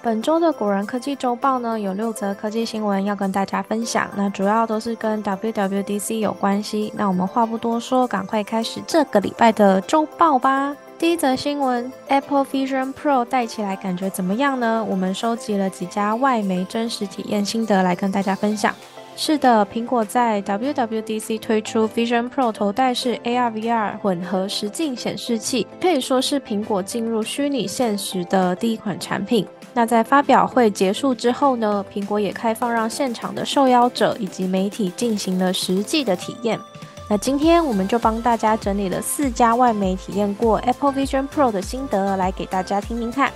本周的果然科技周报呢，有六则科技新闻要跟大家分享，那主要都是跟 WWDC 有关系。那我们话不多说，赶快开始这个礼拜的周报吧。第一则新闻，Apple Vision Pro 戴起来感觉怎么样呢？我们收集了几家外媒真实体验心得来跟大家分享。是的，苹果在 WWDC 推出 Vision Pro 头戴式 AR/VR 混合实境显示器，可以说是苹果进入虚拟现实的第一款产品。那在发表会结束之后呢，苹果也开放让现场的受邀者以及媒体进行了实际的体验。那今天我们就帮大家整理了四家外媒体验过 Apple Vision Pro 的心得，来给大家听听看。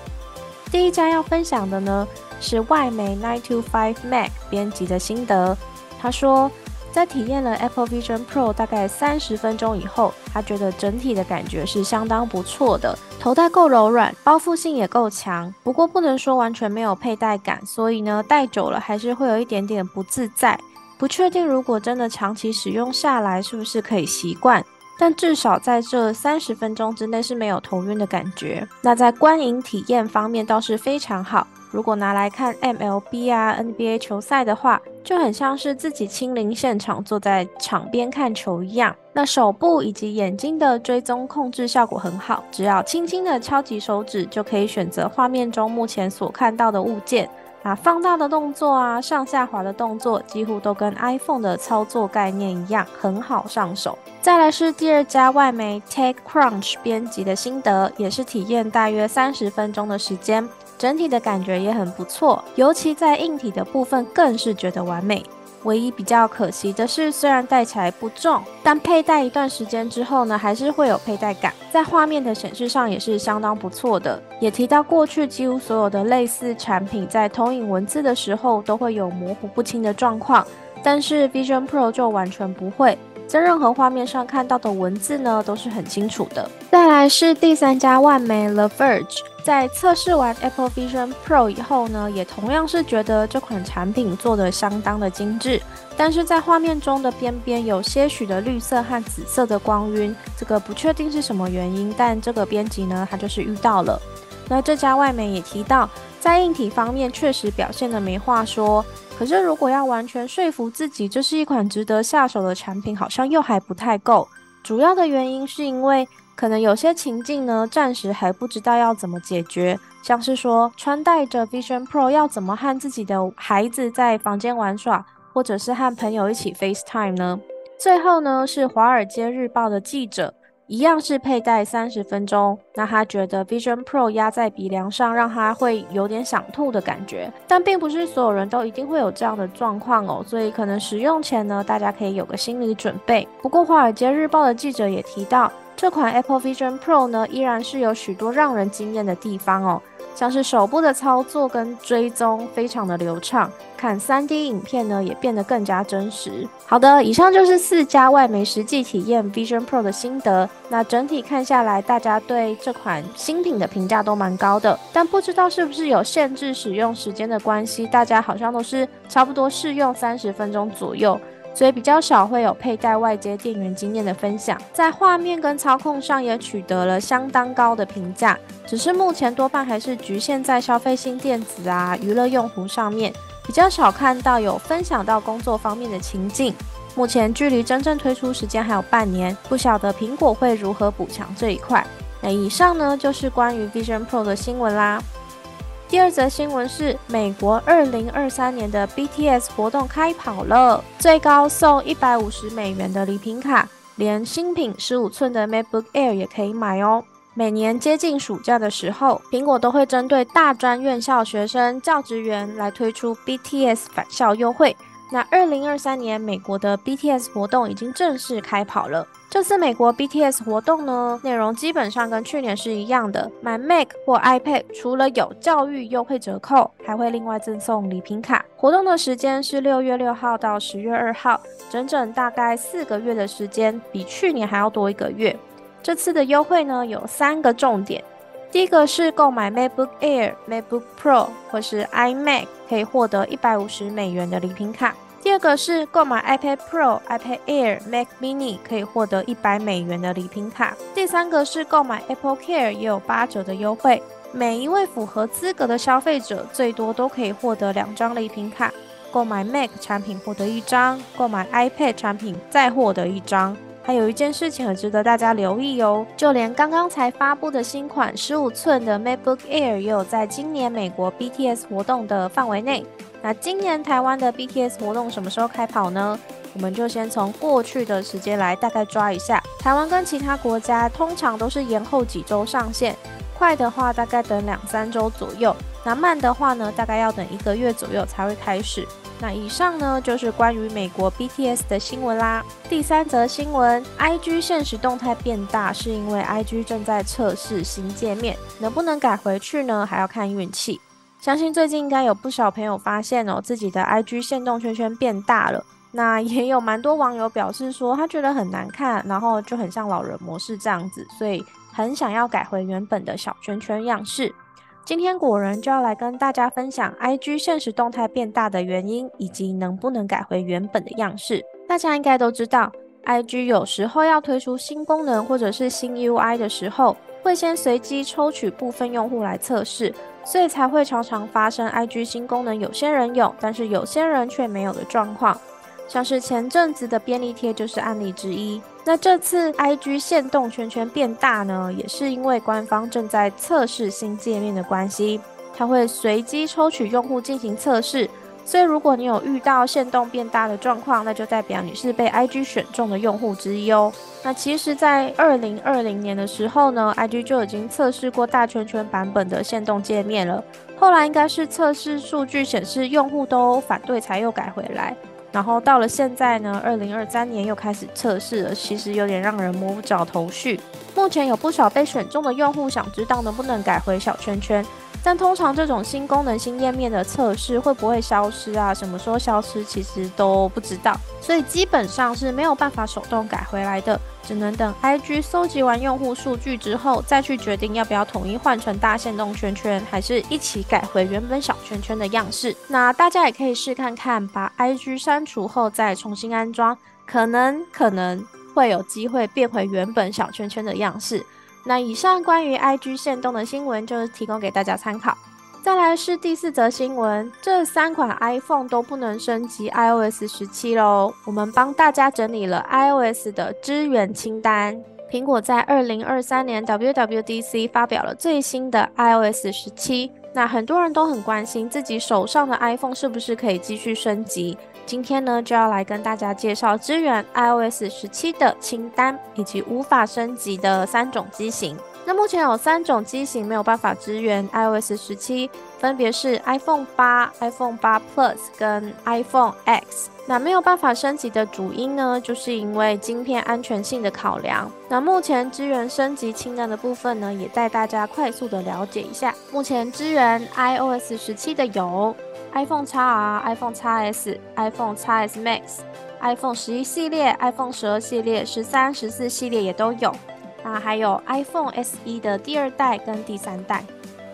第一家要分享的呢是外媒 Nine to Five Mac 编辑的心得，他说。在体验了 Apple Vision Pro 大概三十分钟以后，他觉得整体的感觉是相当不错的，头戴够柔软，包覆性也够强。不过不能说完全没有佩戴感，所以呢，戴久了还是会有一点点不自在。不确定如果真的长期使用下来，是不是可以习惯？但至少在这三十分钟之内是没有头晕的感觉。那在观影体验方面倒是非常好。如果拿来看 MLB 啊 NBA 球赛的话，就很像是自己亲临现场，坐在场边看球一样。那手部以及眼睛的追踪控制效果很好，只要轻轻的敲击手指，就可以选择画面中目前所看到的物件。啊，放大的动作啊，上下滑的动作，几乎都跟 iPhone 的操作概念一样，很好上手。再来是第二家外媒 TechCrunch 编辑的心得，也是体验大约三十分钟的时间。整体的感觉也很不错，尤其在硬体的部分更是觉得完美。唯一比较可惜的是，虽然戴起来不重，但佩戴一段时间之后呢，还是会有佩戴感。在画面的显示上也是相当不错的。也提到过去几乎所有的类似产品在投影文字的时候都会有模糊不清的状况，但是 Vision Pro 就完全不会。在任何画面上看到的文字呢，都是很清楚的。再来是第三家外媒 The Verge，在测试完 Apple Vision Pro 以后呢，也同样是觉得这款产品做的相当的精致，但是在画面中的边边有些许的绿色和紫色的光晕，这个不确定是什么原因，但这个编辑呢，他就是遇到了。那这家外媒也提到，在硬体方面确实表现的没话说。可是，如果要完全说服自己这是一款值得下手的产品，好像又还不太够。主要的原因是因为可能有些情境呢，暂时还不知道要怎么解决，像是说穿戴着 Vision Pro 要怎么和自己的孩子在房间玩耍，或者是和朋友一起 FaceTime 呢？最后呢，是《华尔街日报》的记者。一样是佩戴三十分钟，那他觉得 Vision Pro 压在鼻梁上，让他会有点想吐的感觉。但并不是所有人都一定会有这样的状况哦，所以可能使用前呢，大家可以有个心理准备。不过，《华尔街日报》的记者也提到，这款 Apple Vision Pro 呢，依然是有许多让人惊艳的地方哦。像是手部的操作跟追踪非常的流畅，看 3D 影片呢也变得更加真实。好的，以上就是四家外媒实际体验 Vision Pro 的心得。那整体看下来，大家对这款新品的评价都蛮高的。但不知道是不是有限制使用时间的关系，大家好像都是差不多试用三十分钟左右。所以比较少会有佩戴外接电源经验的分享，在画面跟操控上也取得了相当高的评价，只是目前多半还是局限在消费性电子啊娱乐用户上面，比较少看到有分享到工作方面的情境。目前距离真正推出时间还有半年，不晓得苹果会如何补强这一块。那以上呢就是关于 Vision Pro 的新闻啦。第二则新闻是，美国二零二三年的 BTS 活动开跑了，最高送一百五十美元的礼品卡，连新品十五寸的 MacBook Air 也可以买哦。每年接近暑假的时候，苹果都会针对大专院校学生、教职员来推出 BTS 返校优惠。那二零二三年美国的 BTS 活动已经正式开跑了。这次美国 BTS 活动呢，内容基本上跟去年是一样的。买 Mac 或 iPad，除了有教育优惠折扣，还会另外赠送礼品卡。活动的时间是六月六号到十月二号，整整大概四个月的时间，比去年还要多一个月。这次的优惠呢，有三个重点。第一个是购买 MacBook Air、MacBook Pro 或是 iMac，可以获得一百五十美元的礼品卡。第二个是购买 iPad Pro、iPad Air、Mac Mini，可以获得一百美元的礼品卡。第三个是购买 Apple Care，也有八折的优惠。每一位符合资格的消费者，最多都可以获得两张礼品卡。购买 Mac 产品获得一张，购买 iPad 产品再获得一张。还有一件事情很值得大家留意哦，就连刚刚才发布的新款十五寸的 MacBook Air 也有在今年美国 BTS 活动的范围内。那今年台湾的 BTS 活动什么时候开跑呢？我们就先从过去的时间来大概抓一下。台湾跟其他国家通常都是延后几周上线，快的话大概等两三周左右，那慢的话呢，大概要等一个月左右才会开始。那以上呢就是关于美国 BTS 的新闻啦。第三则新闻，IG 现实动态变大，是因为 IG 正在测试新界面，能不能改回去呢？还要看运气。相信最近应该有不少朋友发现哦，自己的 IG 线动圈圈变大了。那也有蛮多网友表示说，他觉得很难看，然后就很像老人模式这样子，所以很想要改回原本的小圈圈样式。今天果仁就要来跟大家分享 IG 现实动态变大的原因，以及能不能改回原本的样式。大家应该都知道，IG 有时候要推出新功能或者是新 UI 的时候，会先随机抽取部分用户来测试，所以才会常常发生 IG 新功能有些人有，但是有些人却没有的状况。像是前阵子的便利贴就是案例之一。那这次 IG 限动圈圈变大呢，也是因为官方正在测试新界面的关系，它会随机抽取用户进行测试。所以如果你有遇到限动变大的状况，那就代表你是被 IG 选中的用户之一哦。那其实，在二零二零年的时候呢，IG 就已经测试过大圈圈版本的限动界面了，后来应该是测试数据显示用户都反对，才又改回来。然后到了现在呢，二零二三年又开始测试了，其实有点让人摸不着头绪。目前有不少被选中的用户想知道能不能改回小圈圈。但通常这种新功能、新页面的测试会不会消失啊？什么时候消失，其实都不知道，所以基本上是没有办法手动改回来的，只能等 IG 搜集完用户数据之后，再去决定要不要统一换成大线动圈圈，还是一起改回原本小圈圈的样式。那大家也可以试看看，把 IG 删除后再重新安装，可能可能会有机会变回原本小圈圈的样式。那以上关于 IG 限动的新闻就是提供给大家参考。再来是第四则新闻，这三款 iPhone 都不能升级 iOS 十七喽。我们帮大家整理了 iOS 的支援清单。苹果在二零二三年 WWDC 发表了最新的 iOS 十七。那很多人都很关心自己手上的 iPhone 是不是可以继续升级。今天呢，就要来跟大家介绍支援 iOS 十七的清单，以及无法升级的三种机型。那目前有三种机型没有办法支援 iOS 十七，分别是 iPhone 八、iPhone 八 Plus 跟 iPhone X。那没有办法升级的主因呢，就是因为晶片安全性的考量。那目前支援升级清单的部分呢，也带大家快速的了解一下。目前支援 iOS 十七的有。iPhone XR、iPhone XS、iPhone XS Max、iPhone 十一系列、iPhone 十二系列、十三、十四系列也都有。那还有 iPhone SE 的第二代跟第三代。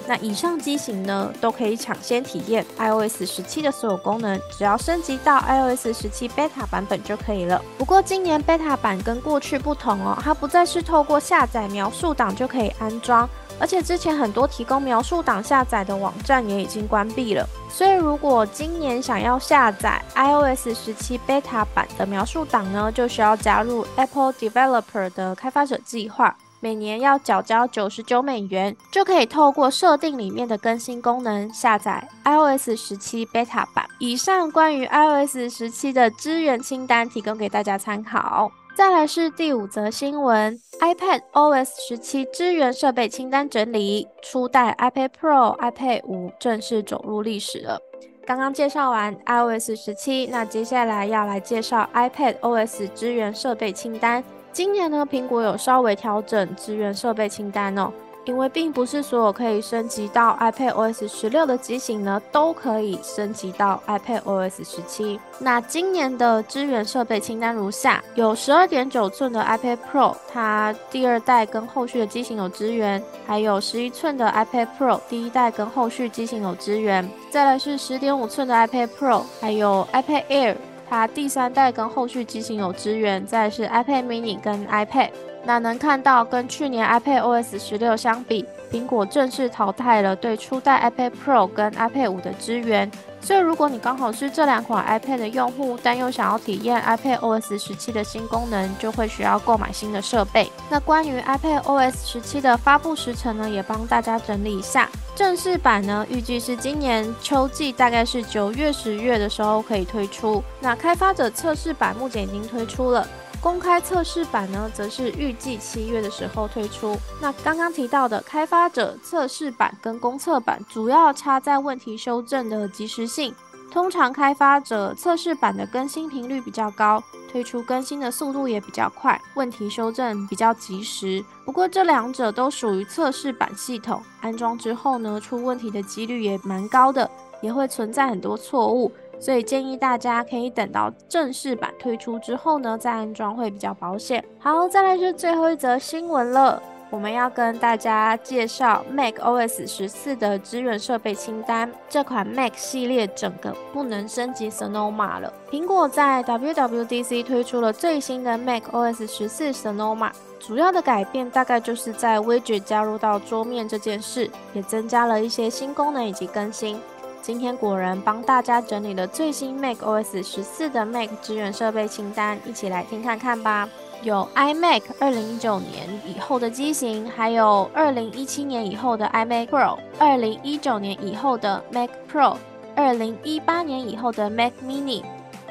那以上机型呢，都可以抢先体验 iOS 十七的所有功能，只要升级到 iOS 十七 Beta 版本就可以了。不过今年 Beta 版跟过去不同哦，它不再是透过下载描述档就可以安装。而且之前很多提供描述档下载的网站也已经关闭了，所以如果今年想要下载 iOS 十七 Beta 版的描述档呢，就需要加入 Apple Developer 的开发者计划，每年要缴交九十九美元，就可以透过设定里面的更新功能下载 iOS 十七 Beta 版。以上关于 iOS 十七的支援清单提供给大家参考。再来是第五则新闻，iPad OS 十七支援设备清单整理，初代 iPad Pro、iPad 五正式走入历史了。刚刚介绍完 iOS 十七，那接下来要来介绍 iPad OS 支援设备清单。今年呢，苹果有稍微调整支援设备清单哦。因为并不是所有可以升级到 iPad OS 十六的机型呢，都可以升级到 iPad OS 十七。那今年的支援设备清单如下：有十二点九寸的 iPad Pro，它第二代跟后续的机型有支援；还有十一寸的 iPad Pro，第一代跟后续机型有支援。再来是十点五寸的 iPad Pro，还有 iPad Air，它第三代跟后续机型有支援。再是 iPad Mini 跟 iPad。那能看到，跟去年 iPad OS 十六相比，苹果正式淘汰了对初代 iPad Pro 跟 iPad 五的支援。所以，如果你刚好是这两款 iPad 的用户，但又想要体验 iPad OS 十七的新功能，就会需要购买新的设备。那关于 iPad OS 十七的发布时程呢，也帮大家整理一下。正式版呢，预计是今年秋季，大概是九月、十月的时候可以推出。那开发者测试版目前已经推出了。公开测试版呢，则是预计七月的时候推出。那刚刚提到的开发者测试版跟公测版，主要差在问题修正的及时性。通常开发者测试版的更新频率比较高，推出更新的速度也比较快，问题修正比较及时。不过这两者都属于测试版系统，安装之后呢，出问题的几率也蛮高的，也会存在很多错误。所以建议大家可以等到正式版推出之后呢，再安装会比较保险。好，再来是最后一则新闻了，我们要跟大家介绍 Mac OS 十四的支援设备清单。这款 Mac 系列整个不能升级 Sonoma 了。苹果在 WWDC 推出了最新的 Mac OS 十四 Sonoma，主要的改变大概就是在 Widget 加入到桌面这件事，也增加了一些新功能以及更新。今天果然帮大家整理了最新 Mac OS 十四的 Mac 支援设备清单，一起来听看看吧。有 iMac 二零一九年以后的机型，还有二零一七年以后的 iMac Pro，二零一九年以后的 Mac Pro，二零一八年以后的 Mac Mini，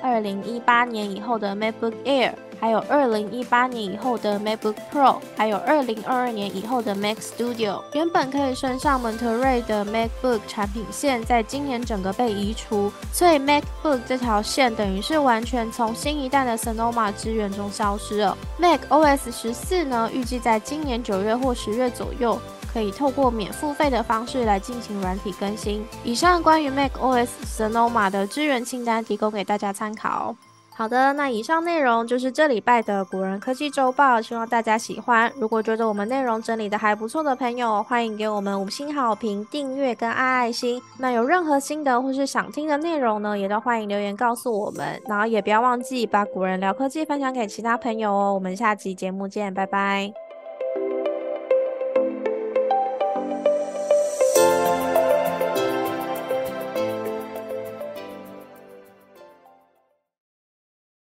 二零一八年以后的 MacBook Air。还有二零一八年以后的 MacBook Pro，还有二零二二年以后的 Mac Studio，原本可以升上 Monterey 的 MacBook 产品线，在今年整个被移除，所以 MacBook 这条线等于是完全从新一代的 Sonoma 资源中消失了。Mac OS 十四呢，预计在今年九月或十月左右，可以透过免付费的方式来进行软体更新。以上关于 Mac OS Sonoma 的资源清单，提供给大家参考。好的，那以上内容就是这礼拜的古人科技周报，希望大家喜欢。如果觉得我们内容整理的还不错的朋友，欢迎给我们五星好评、订阅跟爱爱心。那有任何心得或是想听的内容呢，也都欢迎留言告诉我们。然后也不要忘记把古人聊科技分享给其他朋友哦。我们下期节目见，拜拜。